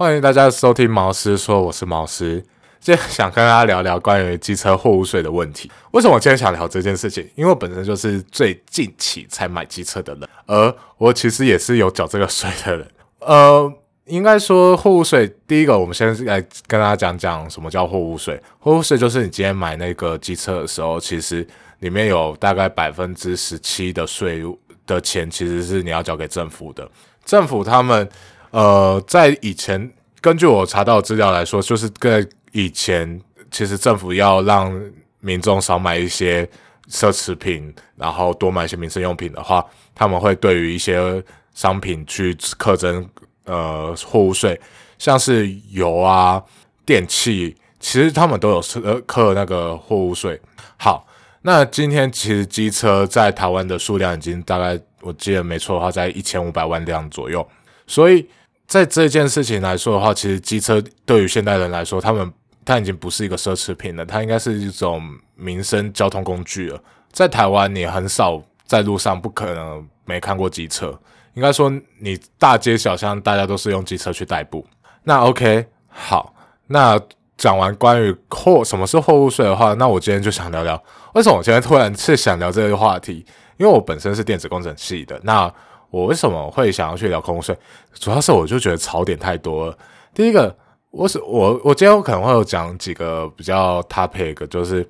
欢迎大家收听毛师说，我是毛师。今天想跟大家聊聊关于机车货物税的问题。为什么我今天想聊这件事情？因为我本身就是最近期才买机车的人，而我其实也是有缴这个税的人。呃，应该说货物税，第一个，我们先来跟大家讲讲什么叫货物税。货物税就是你今天买那个机车的时候，其实里面有大概百分之十七的税的钱，其实是你要交给政府的。政府他们。呃，在以前，根据我查到资料来说，就是跟以前，其实政府要让民众少买一些奢侈品，然后多买一些民生用品的话，他们会对于一些商品去课征呃货物税，像是油啊、电器，其实他们都有呃课那个货物税。好，那今天其实机车在台湾的数量已经大概，我记得没错的话，在一千五百万辆左右，所以。在这件事情来说的话，其实机车对于现代人来说，他们它已经不是一个奢侈品了，它应该是一种民生交通工具了。在台湾，你很少在路上不可能没看过机车，应该说你大街小巷大家都是用机车去代步。那 OK，好，那讲完关于货什么是货物税的话，那我今天就想聊聊为什么我今天突然是想聊这个话题，因为我本身是电子工程系的，那。我为什么会想要去聊空税？主要是我就觉得槽点太多了。第一个，我是我我今天可能会有讲几个比较 topic，就是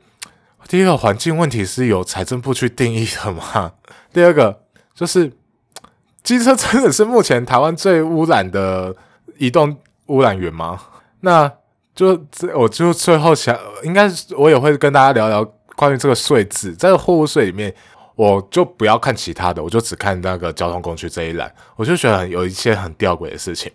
第一个环境问题是由财政部去定义的嘛？第二个就是机车真的是目前台湾最污染的移动污染源吗？那就这我就最后想，应该我也会跟大家聊聊关于这个税制，在货物税里面。我就不要看其他的，我就只看那个交通工具这一栏，我就觉得有一些很吊诡的事情。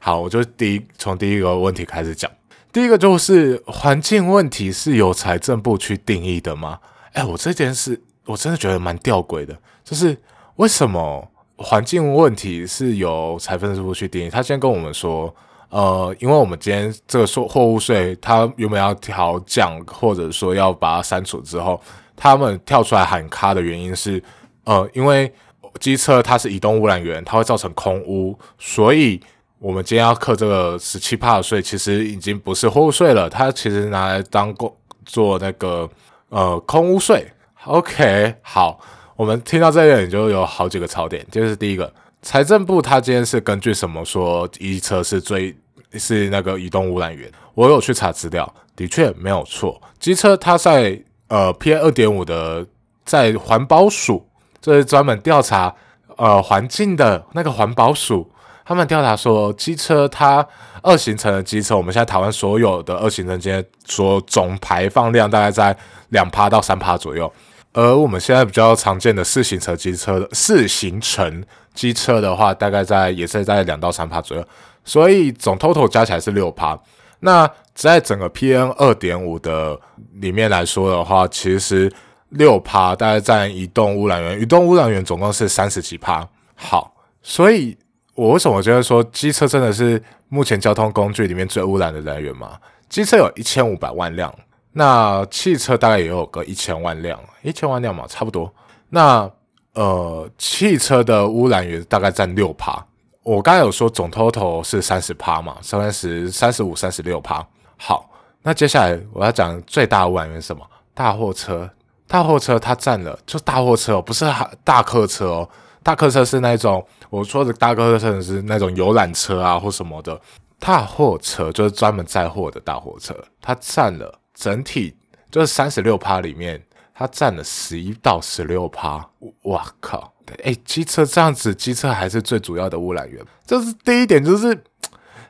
好，我就第一从第一个问题开始讲。第一个就是环境问题是由财政部去定义的吗？哎，我这件事我真的觉得蛮吊诡的，就是为什么环境问题是由财政部去定义？他先跟我们说，呃，因为我们今天这个说货物税，它原本要调降，或者说要把它删除之后。他们跳出来喊卡的原因是，呃，因为机车它是移动污染源，它会造成空污，所以我们今天要课这个十七帕的税，其实已经不是货物税了，它其实拿来当做做那个呃空污税。OK，好，我们听到这里就有好几个槽点，就是第一个，财政部它今天是根据什么说机车是最是那个移动污染源？我有去查资料，的确没有错，机车它在。呃，PM 二点五的在环保署，这是专门调查呃环境的那个环保署，他们调查说，机车它二行程的机车，我们现在台湾所有的二行程间所总排放量大概在两趴到三趴左右，而我们现在比较常见的四行程机车的四行程机车的话，大概在也是在两到三趴左右，所以总 total 加起来是六趴。那在整个 PM 二点五的里面来说的话，其实六趴大概占移动污染源，移动污染源总共是三十几趴。好，所以我为什么觉得说机车真的是目前交通工具里面最污染的来源嘛？机车有一千五百万辆，那汽车大概也有个一千万辆，一千万辆嘛，差不多。那呃，汽车的污染源大概占六趴。我刚才有说总 total 是三十趴嘛，三十三十五、三十六趴。好，那接下来我要讲最大污染源什么？大货车，大货车它占了，就大货车哦，不是大客车哦，大客车是那种我说的大客车是那种游览车啊或什么的，大货车就是专门载货的大货车，它占了整体就是三十六趴里面，它占了十一到十六趴。哇靠！哎，机车这样子，机车还是最主要的污染源。这是第一点，就是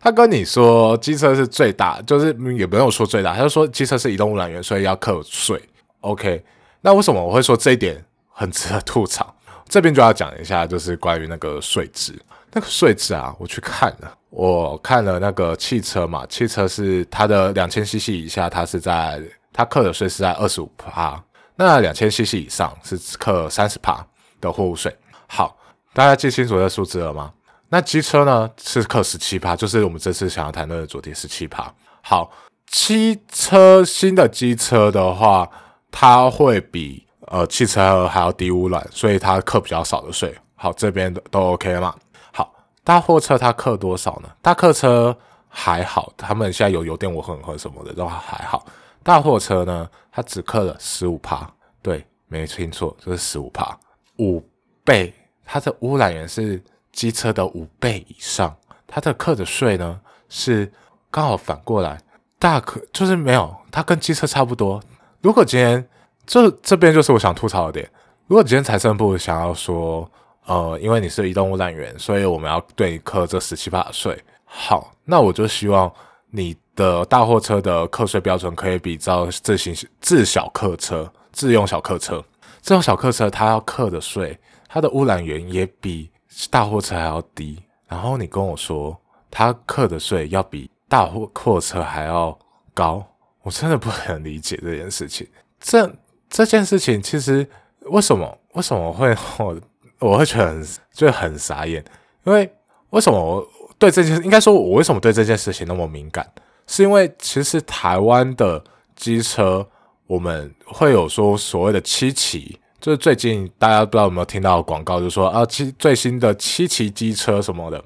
他跟你说机车是最大，就是也不用说最大，他就说机车是移动污染源，所以要课税。OK，那为什么我会说这一点很值得吐槽？这边就要讲一下，就是关于那个税制。那个税制啊，我去看了，我看了那个汽车嘛，汽车是它的两千 CC 以下，它是在它课的税是在二十五帕，那两千 CC 以上是课三十帕。的货物税好，大家记清楚这数字了吗？那机车呢是克十七趴，就是我们这次想要谈论的主题十七趴。好，汽车新的机车的话，它会比呃汽车还要低污染，所以它克比较少的税。好，这边都 OK 了吗？好，大货车它克多少呢？大客车还好，他们现在有油电混合什么的都还好。大货车呢，它只克了十五帕，对，没听错，就是十五帕，五倍，它的污染源是机车的五倍以上，它的课的税呢是刚好反过来，大可就是没有，它跟机车差不多。如果今天这这边就是我想吐槽的点，如果今天财政部想要说，呃，因为你是移动污染源，所以我们要对你课这十七的税。好，那我就希望你的大货车的课税标准可以比照自行自小客车、自用小客车。这种小客车它要课的税，它的污染源也比大货车还要低。然后你跟我说，它课的税要比大货货车还要高，我真的不能理解这件事情。这这件事情其实为什么为什么会我我会觉得很就很傻眼？因为为什么我？对这件，应该说，我为什么对这件事情那么敏感？是因为其实台湾的机车，我们会有说所谓的七期，就是最近大家不知道有没有听到广告，就说啊七最新的七期机车什么的。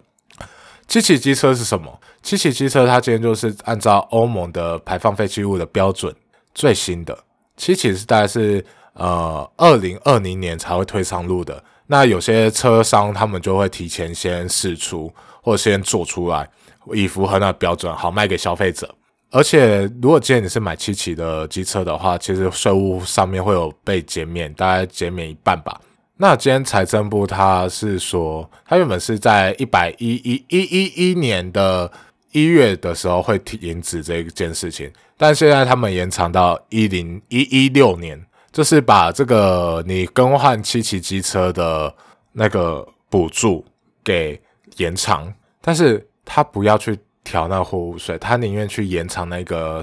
七期机车是什么？七期机车它今天就是按照欧盟的排放废弃物的标准最新的七期是大概是呃二零二零年才会推上路的。那有些车商他们就会提前先试出。或者先做出来，以符合那标准，好卖给消费者。而且，如果今天你是买七期的机车的话，其实税务上面会有被减免，大概减免一半吧。那今天财政部他是说，他原本是在一百一一一一一年的一月的时候会停止这一件事情，但现在他们延长到一零一一六年，就是把这个你更换七期机车的那个补助给。延长，但是他不要去调那货物税，他宁愿去延长那个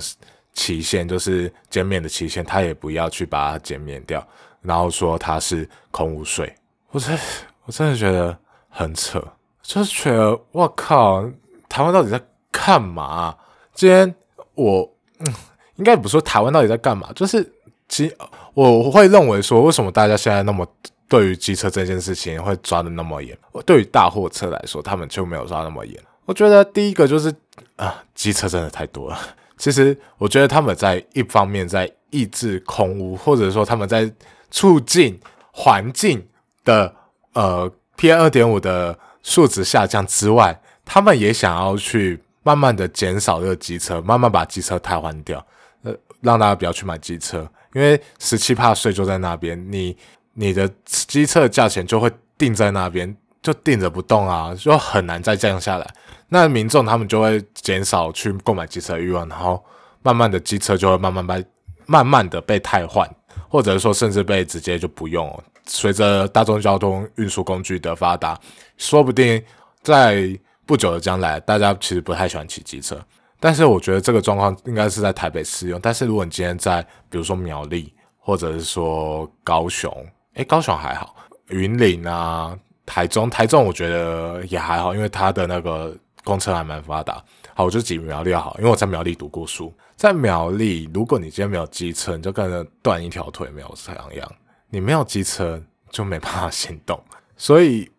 期限，就是减免的期限，他也不要去把它减免掉，然后说它是空污税。我真，我真的觉得很扯，就是觉得我靠，台湾到底在干嘛？今天我，嗯，应该不说台湾到底在干嘛，就是其我会认为说，为什么大家现在那么。对于机车这件事情会抓的那么严，对于大货车来说，他们就没有抓那么严。我觉得第一个就是啊，机车真的太多了。其实我觉得他们在一方面在抑制空污，或者说他们在促进环境的呃 PM 二点五的数值下降之外，他们也想要去慢慢的减少这个机车，慢慢把机车汰换掉，呃，让大家不要去买机车，因为十七帕税就在那边，你。你的机车价钱就会定在那边，就定着不动啊，就很难再降下来。那民众他们就会减少去购买机车欲望，然后慢慢的机车就会慢慢被慢慢的被汰换，或者说甚至被直接就不用。随着大众交通运输工具的发达，说不定在不久的将来，大家其实不太喜欢骑机车。但是我觉得这个状况应该是在台北适用。但是如果你今天在比如说苗栗，或者是说高雄，诶，高雄还好，云林啊，台中，台中我觉得也还好，因为它的那个公车还蛮发达。好，我就举苗栗好，因为我在苗栗读过书，在苗栗，如果你今天没有机车，你就跟着断一条腿没有这样，你没有机车就没办法行动。所以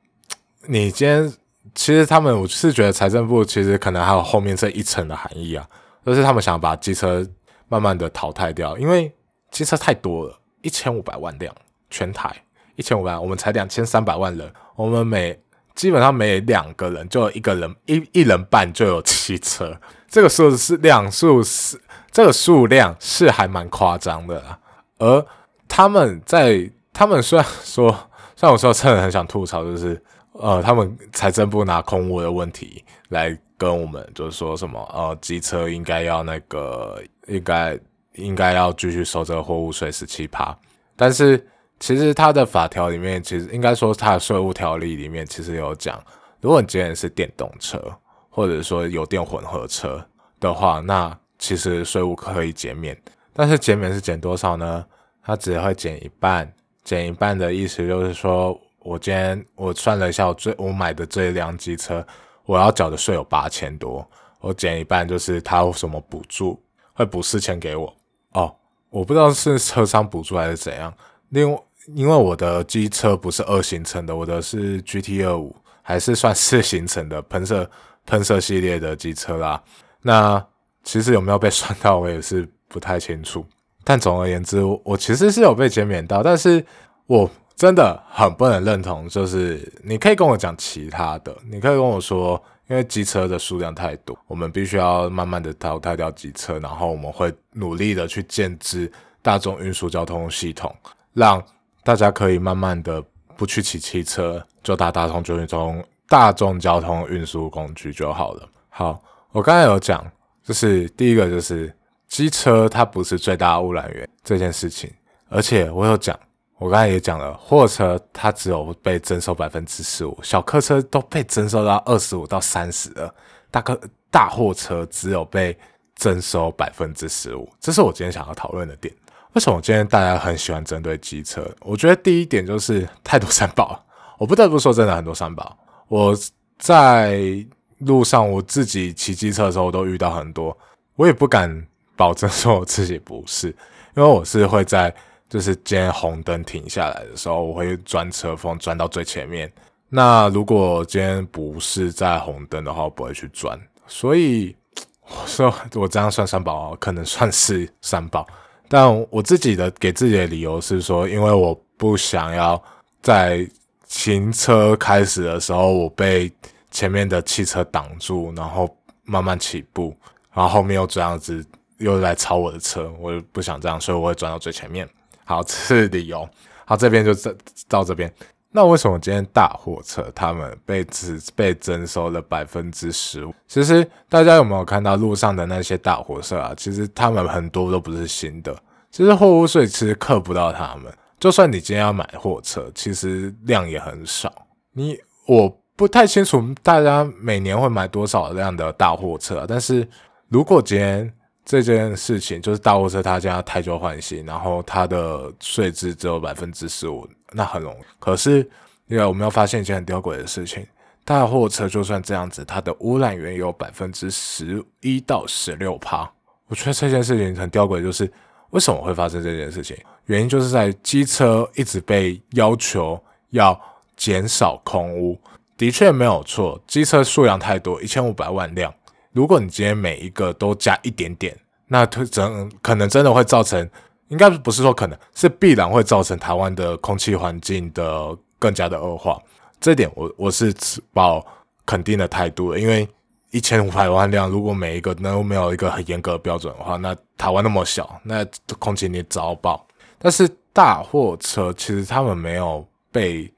你今天其实他们，我是觉得财政部其实可能还有后面这一层的含义啊，就是他们想把机车慢慢的淘汰掉，因为机车太多了，一千五百万辆。全台一千五百，我们才两千三百万人，我们每基本上每两个人就有一个人一一人半就有汽车，这个数字是量数是这个数量是还蛮夸张的啦。而他们在他们虽然说，虽然我说真的很想吐槽，就是呃，他们财政部拿空屋的问题来跟我们，就是说什么呃，机车应该要那个应该应该要继续收这个货物税十七趴，但是。其实它的法条里面，其实应该说它的税务条例里面，其实有讲，如果你今天是电动车，或者说有电混合车的话，那其实税务可以减免。但是减免是减多少呢？它只会减一半，减一半的意思就是说，我今天我算了一下，我最我买的这一辆机车，我要缴的税有八千多，我减一半就是它有什么补助，会补四千给我。哦，我不知道是车商补助还是怎样。另外。因为我的机车不是二行程的，我的是 GT 二五，还是算四行程的喷射 喷射系列的机车啦。那其实有没有被算到，我也是不太清楚。但总而言之，我其实是有被减免到，但是我真的很不能认同。就是你可以跟我讲其他的，你可以跟我说，因为机车的数量太多，我们必须要慢慢的淘汰掉机车，然后我们会努力的去建制大众运输交通系统，让大家可以慢慢的不去骑汽车，就搭大众交通大众交通运输工具就好了。好，我刚才有讲，就是第一个就是。机车它不是最大污染源这件事情，而且我有讲，我刚才也讲了，货车它只有被征收百分之十五，小客车都被征收到二十五到三十了，大客大货车只有被征收百分之十五，这是我今天想要讨论的点。为什么今天大家很喜欢针对机车？我觉得第一点就是太多三宝，我不得不说真的很多三宝。我在路上我自己骑机车的时候都遇到很多，我也不敢。保证说我自己不是，因为我是会在就是今天红灯停下来的时候，我会钻车缝钻到最前面。那如果今天不是在红灯的话，我不会去钻。所以 我说我这样算三宝，可能算是三宝。但我自己的给自己的理由是说，因为我不想要在行车开始的时候，我被前面的汽车挡住，然后慢慢起步，然后后面又这样子。又来超我的车，我不想这样，所以我会转到最前面。好，这是理由。好，这边就这到这边。那为什么今天大货车他们被只被征收了百分之十五？其实大家有没有看到路上的那些大货车啊？其实他们很多都不是新的。其实货物税其实克不到他们。就算你今天要买货车，其实量也很少。你我不太清楚大家每年会买多少辆的大货车，但是如果今天这件事情就是大货车，他家太旧换新，然后它的税制只有百分之十五，那很容易。可是，因为我们要发现一件很吊诡的事情，大货车就算这样子，它的污染源有百分之十一到十六趴。我觉得这件事情很吊诡，就是为什么会发生这件事情？原因就是在机车一直被要求要减少空污，的确没有错，机车数量太多，一千五百万辆。如果你今天每一个都加一点点，那真可能真的会造成，应该不是说可能是必然会造成台湾的空气环境的更加的恶化。这点我我是持保肯定的态度的，因为一千五百万辆，如果每一个都没有一个很严格的标准的话，那台湾那么小，那空气你早爆。但是大货车其实他们没有被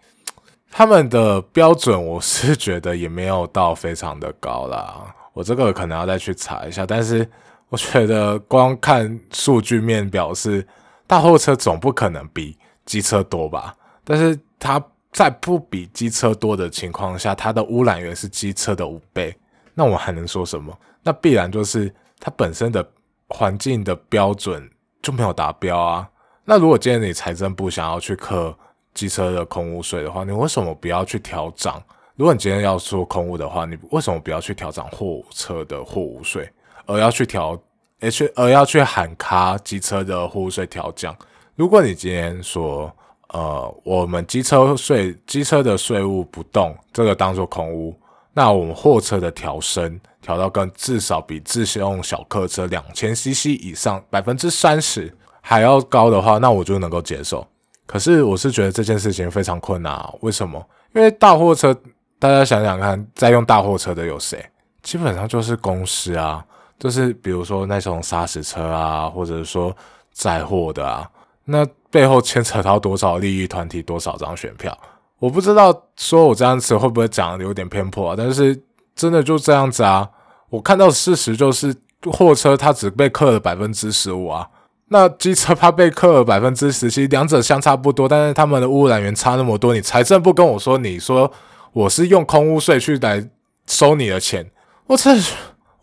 他们的标准，我是觉得也没有到非常的高啦。我这个可能要再去查一下，但是我觉得光看数据面表示，大货车总不可能比机车多吧？但是它在不比机车多的情况下，它的污染源是机车的五倍，那我还能说什么？那必然就是它本身的环境的标准就没有达标啊。那如果今天你财政部想要去克机车的空污税的话，你为什么不要去调涨？如果你今天要做空屋的话，你为什么不要去调涨货车的货物税，而要去调，而去而要去喊卡机车的货物税调降？如果你今天说，呃，我们机车税机车的税务不动，这个当做空屋，那我们货车的调升调到跟至少比自用小客车两千 CC 以上百分之三十还要高的话，那我就能够接受。可是我是觉得这件事情非常困难，为什么？因为大货车。大家想想看，在用大货车的有谁？基本上就是公司啊，就是比如说那种砂石车啊，或者说载货的啊，那背后牵扯到多少利益团体、多少张选票？我不知道，说我这样子会不会讲的有点偏颇？但是真的就这样子啊！我看到事实就是，货车它只被克了百分之十五啊，那机车它被克了百分之十七，两者相差不多，但是他们的污染源差那么多，你财政部跟我说，你说。我是用空屋税去来收你的钱，我这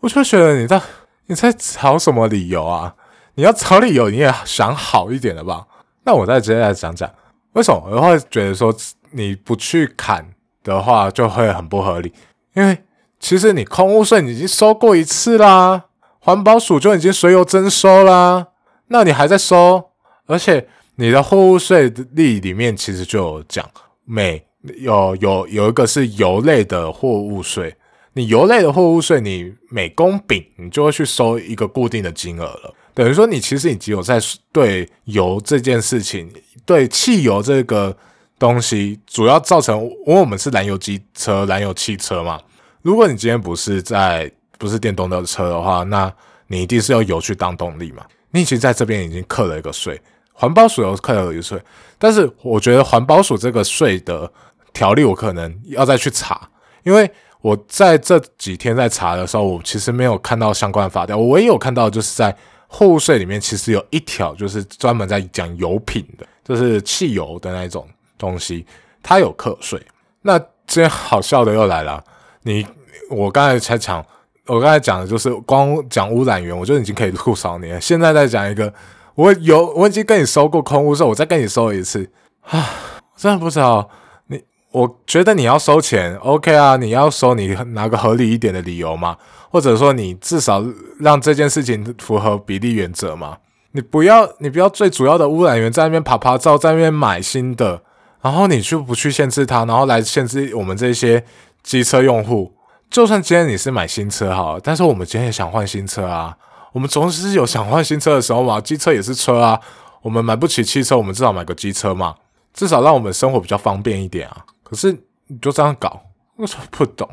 我就觉得你在你在找什么理由啊？你要找理由，你也想好一点的吧？那我再直接来讲讲，为什么我会觉得说你不去砍的话就会很不合理？因为其实你空屋税你已经收过一次啦，环保署就已经随油征收啦，那你还在收？而且你的货物税例里面其实就有讲每。有有有一个是油类的货物税，你油类的货物税，你每公饼你就会去收一个固定的金额了。等于说，你其实你只有在对油这件事情，对汽油这个东西，主要造成，因为我们是燃油机车、燃油汽车嘛。如果你今天不是在不是电动的车的话，那你一定是要油去当动力嘛。你其实在这边已经扣了一个税，环保署有扣了一税，但是我觉得环保署这个税的条例，我可能要再去查，因为我在这几天在查的时候，我其实没有看到相关法条，我唯一有看到就是在。货物税里面其实有一条，就是专门在讲油品的，就是汽油的那种东西，它有课税。那这些好笑的又来了，你我刚才才讲，我刚才讲的就是光讲污染源，我就已经可以吐槽你了。现在再讲一个，我有我已经跟你收过空污税，我再跟你收一次 啊，真的不知道你，我觉得你要收钱，OK 啊，你要收，你拿个合理一点的理由嘛。或者说，你至少让这件事情符合比例原则嘛？你不要，你不要最主要的污染源在那边爬爬照，在那边买新的，然后你就不去限制它，然后来限制我们这些机车用户。就算今天你是买新车好，但是我们今天也想换新车啊。我们总是有想换新车的时候嘛。机车也是车啊。我们买不起汽车，我们至少买个机车嘛，至少让我们生活比较方便一点啊。可是你就这样搞，我不懂。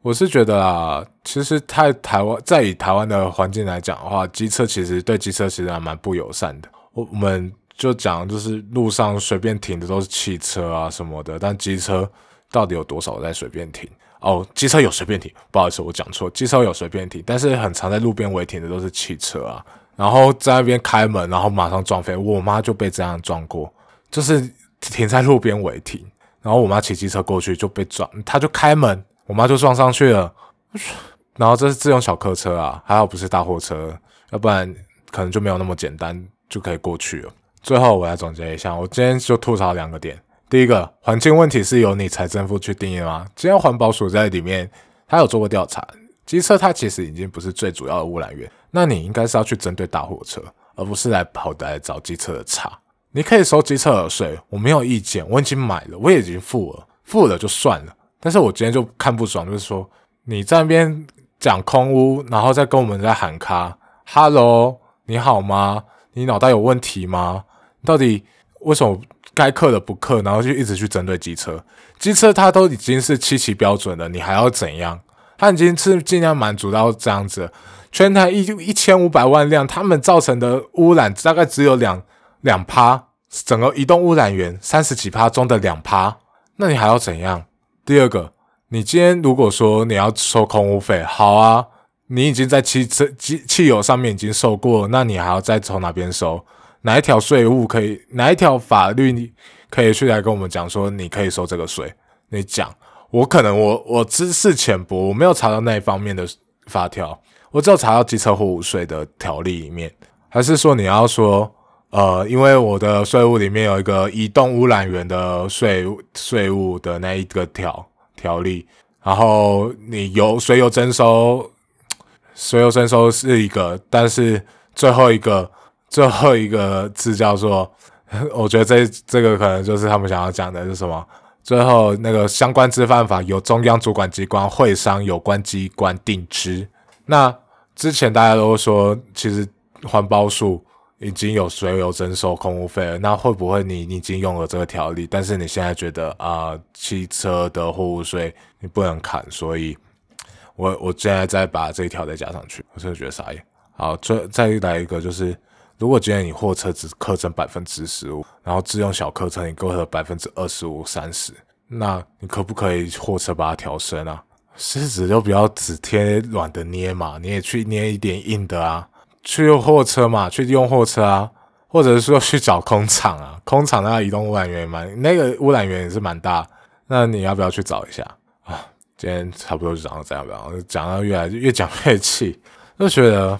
我是觉得啊，其实太台湾在以台湾的环境来讲的话，机车其实对机车其实还蛮不友善的。我我们就讲，就是路上随便停的都是汽车啊什么的，但机车到底有多少在随便停？哦，机车有随便停，不好意思，我讲错，机车有随便停，但是很常在路边违停的都是汽车啊。然后在那边开门，然后马上撞飞。我妈就被这样撞过，就是停在路边违停，然后我妈骑机车过去就被撞，她就开门。我妈就撞上去了，然后这是自用小客车啊，还好不是大货车，要不然可能就没有那么简单就可以过去了。最后我来总结一下，我今天就吐槽两个点。第一个，环境问题是由你财政部去定义吗？今天环保署在里面，他有做过调查，机车它其实已经不是最主要的污染源，那你应该是要去针对大货车，而不是来跑来找机车的茬。你可以收机车的税，我没有意见，我已经买了，我也已经付了，付了就算了。但是我今天就看不爽，就是说你在那边讲空屋，然后再跟我们在喊卡，Hello，你好吗？你脑袋有问题吗？到底为什么该克的不克，然后就一直去针对机车？机车它都已经是七期标准了，你还要怎样？它已经是尽量满足到这样子，全台一一千五百万辆，他们造成的污染大概只有两两趴，整个移动污染源三十几趴中的两趴，那你还要怎样？第二个，你今天如果说你要收空污费，好啊，你已经在汽车、汽汽油上面已经收过，那你还要再从哪边收？哪一条税务可以？哪一条法律你可以去来跟我们讲说你可以收这个税？你讲，我可能我我知识浅薄，我没有查到那一方面的法条，我只有查到机车货物税的条例里面，还是说你要说？呃，因为我的税务里面有一个移动污染源的税税务的那一个条条例，然后你油税油征收，水油征收是一个，但是最后一个最后一个字叫做，我觉得这这个可能就是他们想要讲的是什么？最后那个相关之犯法由中央主管机关会商有关机关定之。那之前大家都说，其实环保署。已经有所有征收空污费了，那会不会你你已经用了这个条例，但是你现在觉得啊，汽车的货物税你不能砍，所以我我现在再把这一条再加上去，我真的觉得傻眼。好，再再来一个就是，如果今天你货车只课征百分之十五，然后自用小客车你购了百分之二十五、三十，那你可不可以货车把它调升啊？狮子就不要只贴软的捏嘛，你也去捏一点硬的啊。去用货车嘛，去用货车啊，或者是说去找空场啊，空场那移动污染源蛮，那个污染源也是蛮大，那你要不要去找一下啊？今天差不多就讲到这样吧，讲到越来越讲越气，就觉得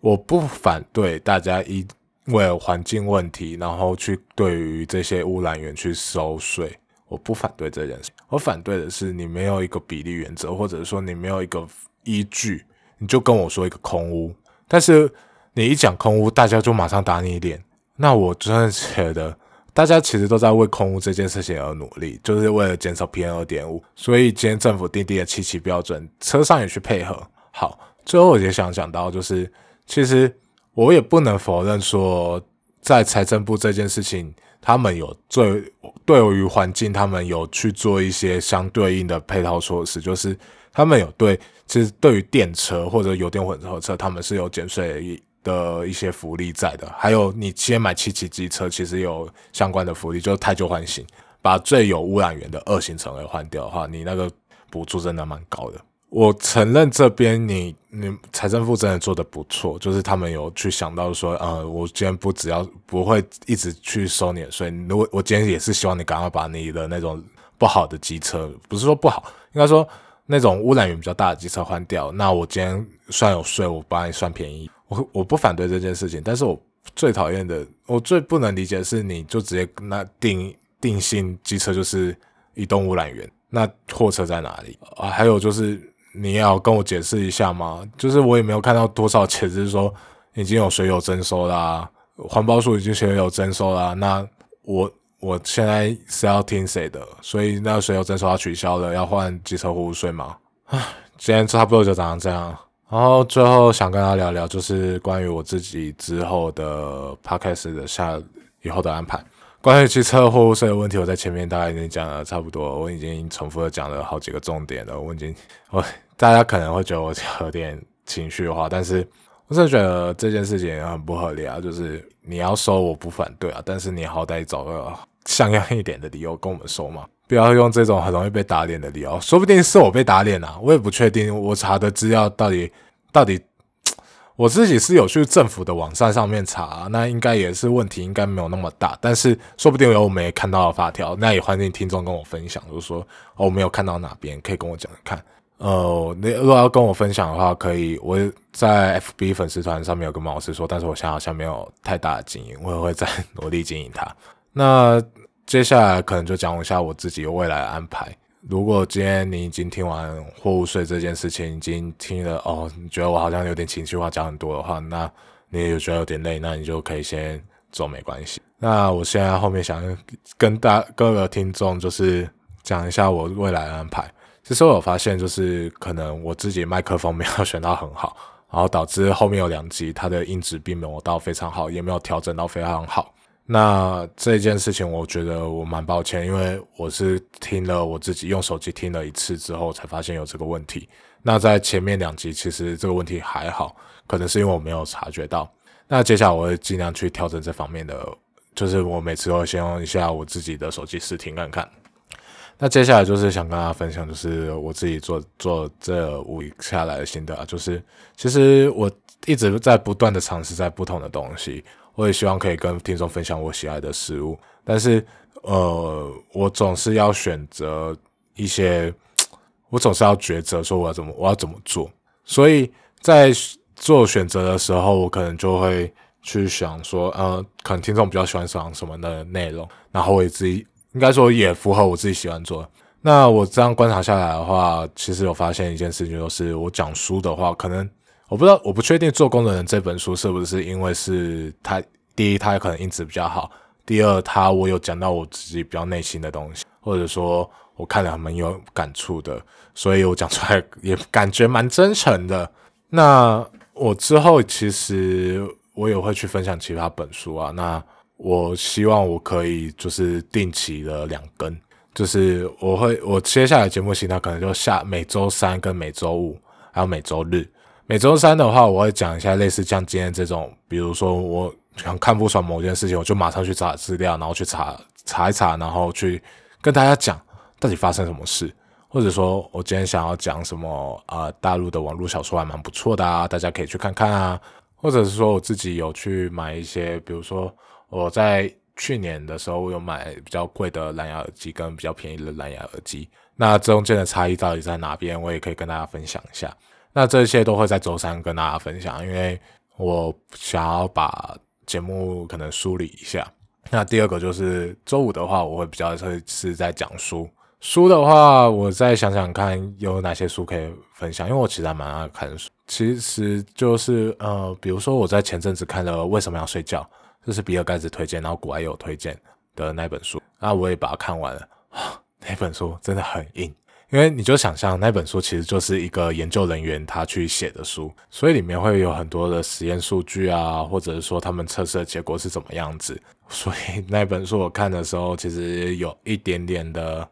我不反对大家因为环境问题，然后去对于这些污染源去收税，我不反对这件事，我反对的是你没有一个比例原则，或者说你没有一个依据，你就跟我说一个空屋。但是你一讲空屋，大家就马上打你脸。那我真的觉得，大家其实都在为空污这件事情而努力，就是为了减少 PM 二点五。所以今天政府定定的七期标准，车上也去配合。好，最后我也想讲到，就是其实我也不能否认说，在财政部这件事情，他们有最对于环境，他们有去做一些相对应的配套措施，就是他们有对，其实对于电车或者油电混合车，他们是有减税。的一些福利在的，还有你先买七七机车，其实有相关的福利，就是太旧换新，把最有污染源的二型车给换掉的话，你那个补助真的蛮高的。我承认这边你你财政部真的做的不错，就是他们有去想到说，呃，我今天不只要不会一直去收你的税，如果我今天也是希望你赶快把你的那种不好的机车，不是说不好，应该说那种污染源比较大的机车换掉，那我今天算有税，我帮你算便宜。我我不反对这件事情，但是我最讨厌的，我最不能理解的是，你就直接那定定性机车就是移动污染源，那货车在哪里啊？还有就是你要跟我解释一下吗？就是我也没有看到多少钱，就是说已经有水有征收啦，环保署已经水有征收啦，那我我现在是要听谁的？所以那水有征收要取消了，要换机车货物税吗？唉，今天差不多就长成这样。然后最后想跟他聊聊，就是关于我自己之后的 podcast 的下以后的安排。关于汽车货物税的问题，我在前面大概已经讲了差不多，我已经重复的讲了好几个重点了。我已经，我大家可能会觉得我有点情绪化，但是我真的觉得这件事情很不合理啊。就是你要收我不反对啊，但是你好歹找个像样一点的理由跟我们收嘛。不要用这种很容易被打脸的理由，说不定是我被打脸了，我也不确定。我查的资料到底到底，我自己是有去政府的网站上面查，那应该也是问题，应该没有那么大。但是说不定有我没看到的法条，那也欢迎听众跟我分享，就是说我没有看到哪边可以跟我讲看。呃，你如果要跟我分享的话，可以我在 FB 粉丝团上面有跟老师说，但是我现在好像没有太大的经营，我也会再 努力经营它。那。接下来可能就讲一下我自己未来的安排。如果今天你已经听完货物税这件事情，已经听了哦，你觉得我好像有点情绪化讲很多的话，那你也觉得有点累，那你就可以先走，没关系。那我现在后面想跟大各个听众就是讲一下我未来的安排。其实我有发现，就是可能我自己麦克风没有选到很好，然后导致后面有两集它的音质并没有到非常好，也没有调整到非常好。那这件事情，我觉得我蛮抱歉，因为我是听了我自己用手机听了一次之后，才发现有这个问题。那在前面两集，其实这个问题还好，可能是因为我没有察觉到。那接下来我会尽量去调整这方面的，就是我每次都先用一下我自己的手机试听看看。那接下来就是想跟大家分享，就是我自己做做这五下来的心得，就是其实我一直在不断的尝试在不同的东西。我也希望可以跟听众分享我喜爱的事物，但是，呃，我总是要选择一些，我总是要抉择，说我要怎么，我要怎么做。所以在做选择的时候，我可能就会去想说，呃，可能听众比较喜欢讲什么的内容，然后我自己应该说也符合我自己喜欢做。那我这样观察下来的话，其实有发现一件事情，就是我讲书的话，可能。我不知道，我不确定《做工的人》这本书是不是因为是他第一，他可能音质比较好；第二，他我有讲到我自己比较内心的东西，或者说我看了蛮有感触的，所以我讲出来也感觉蛮真诚的。那我之后其实我也会去分享其他本书啊。那我希望我可以就是定期的两更，就是我会我接下来节目形态可能就下每周三跟每周五，还有每周日。每周三的话，我会讲一下类似像今天这种，比如说我想看不爽某件事情，我就马上去查资料，然后去查查一查，然后去跟大家讲到底发生什么事，或者说我今天想要讲什么啊，大陆的网络小说还蛮不错的啊，大家可以去看看啊，或者是说我自己有去买一些，比如说我在去年的时候我有买比较贵的蓝牙耳机跟比较便宜的蓝牙耳机，那中间的差异到底在哪边，我也可以跟大家分享一下。那这些都会在周三跟大家分享，因为我想要把节目可能梳理一下。那第二个就是周五的话，我会比较会是在讲书。书的话，我再想想看有哪些书可以分享，因为我其实还蛮爱看书。其实就是呃，比如说我在前阵子看了《为什么要睡觉》，这是比尔盖茨推荐，然后古埃有推荐的那本书，那我也把它看完了。那本书真的很硬，因为你就想象那本书其实就是一个研究人员他去写的书，所以里面会有很多的实验数据啊，或者是说他们测试的结果是怎么样子。所以那本书我看的时候，其实有一点点的，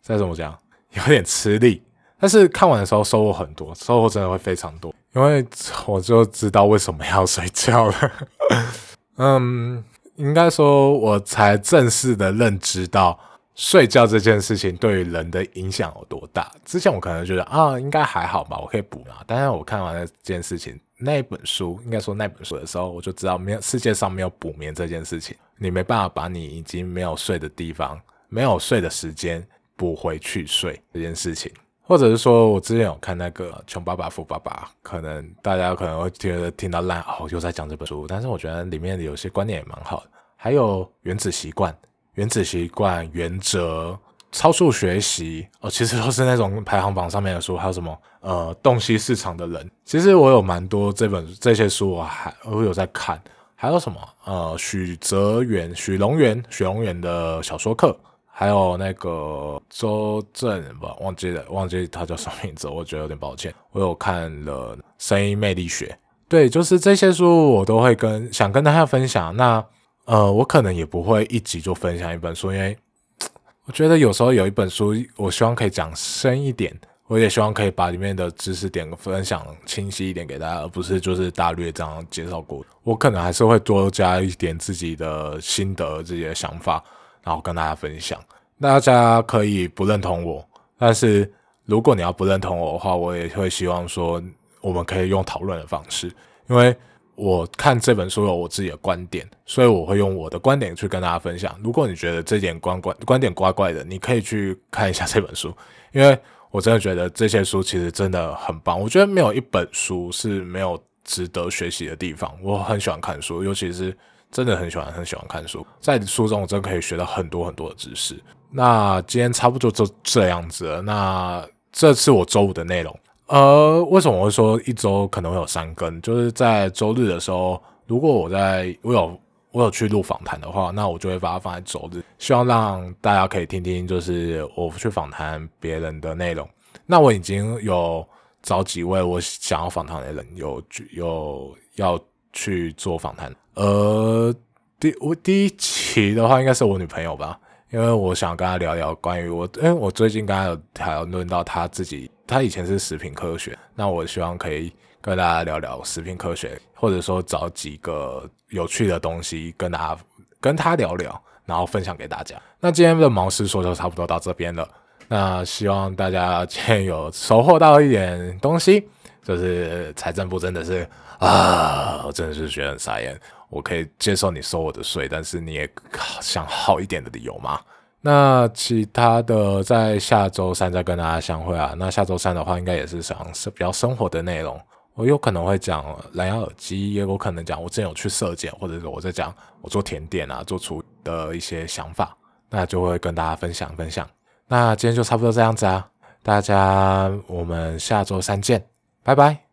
再怎么讲，有点吃力。但是看完的时候收获很多，收获真的会非常多，因为我就知道为什么要睡觉了。嗯，应该说我才正式的认知到睡觉这件事情对于人的影响有多大。之前我可能觉得啊，应该还好吧，我可以补嘛。但是我看完了这件事情，那本书应该说那本书的时候，我就知道没有世界上没有补眠这件事情，你没办法把你已经没有睡的地方、没有睡的时间补回去睡这件事情。或者是说，我之前有看那个《穷爸爸富爸爸》，可能大家可能会觉得听到烂哦，又在讲这本书。但是我觉得里面有些观念也蛮好的。还有《原子习惯》《原子习惯》原则、超速学习哦，其实都是那种排行榜上面的书。还有什么呃，洞悉市场的人，其实我有蛮多这本这些书，我还我有在看。还有什么呃，许泽元、许龙元、许龙元的小说课。还有那个周正吧，忘记了，忘记他叫什么名字，我觉得有点抱歉。我有看了《声音魅力学》，对，就是这些书我都会跟想跟大家分享。那呃，我可能也不会一集就分享一本书，因为我觉得有时候有一本书，我希望可以讲深一点，我也希望可以把里面的知识点分享清晰一点给大家，而不是就是大略这样介绍过。我可能还是会多加一点自己的心得、自己的想法。然后跟大家分享，大家可以不认同我，但是如果你要不认同我的话，我也会希望说我们可以用讨论的方式，因为我看这本书有我自己的观点，所以我会用我的观点去跟大家分享。如果你觉得这点观观观点怪怪的，你可以去看一下这本书，因为我真的觉得这些书其实真的很棒。我觉得没有一本书是没有值得学习的地方。我很喜欢看书，尤其是。真的很喜欢很喜欢看书，在书中我真可以学到很多很多的知识。那今天差不多就这样子了。那这次我周五的内容，呃，为什么我会说一周可能会有三更？就是在周日的时候，如果我在我有我有去录访谈的话，那我就会把它放在周日，希望让大家可以听听，就是我去访谈别人的内容。那我已经有找几位我想要访谈的人，有有要去做访谈。呃，第我第一期的话，应该是我女朋友吧，因为我想跟他聊聊关于我，因为我最近刚刚有讨论到他自己，他以前是食品科学，那我希望可以跟大家聊聊食品科学，或者说找几个有趣的东西跟大家跟他聊聊，然后分享给大家。那今天的毛师说就差不多到这边了，那希望大家今天有收获到一点东西，就是财政部真的是啊，我真的是觉得很傻眼。我可以接受你收我的税，但是你也想好一点的理由吗？那其他的在下周三再跟大家相会啊。那下周三的话，应该也是想是比较生活的内容。我有可能会讲蓝牙耳机，也有可能讲我之前有去射箭，或者是我在讲我做甜点啊，做出的一些想法，那就会跟大家分享分享。那今天就差不多这样子啊，大家我们下周三见，拜拜。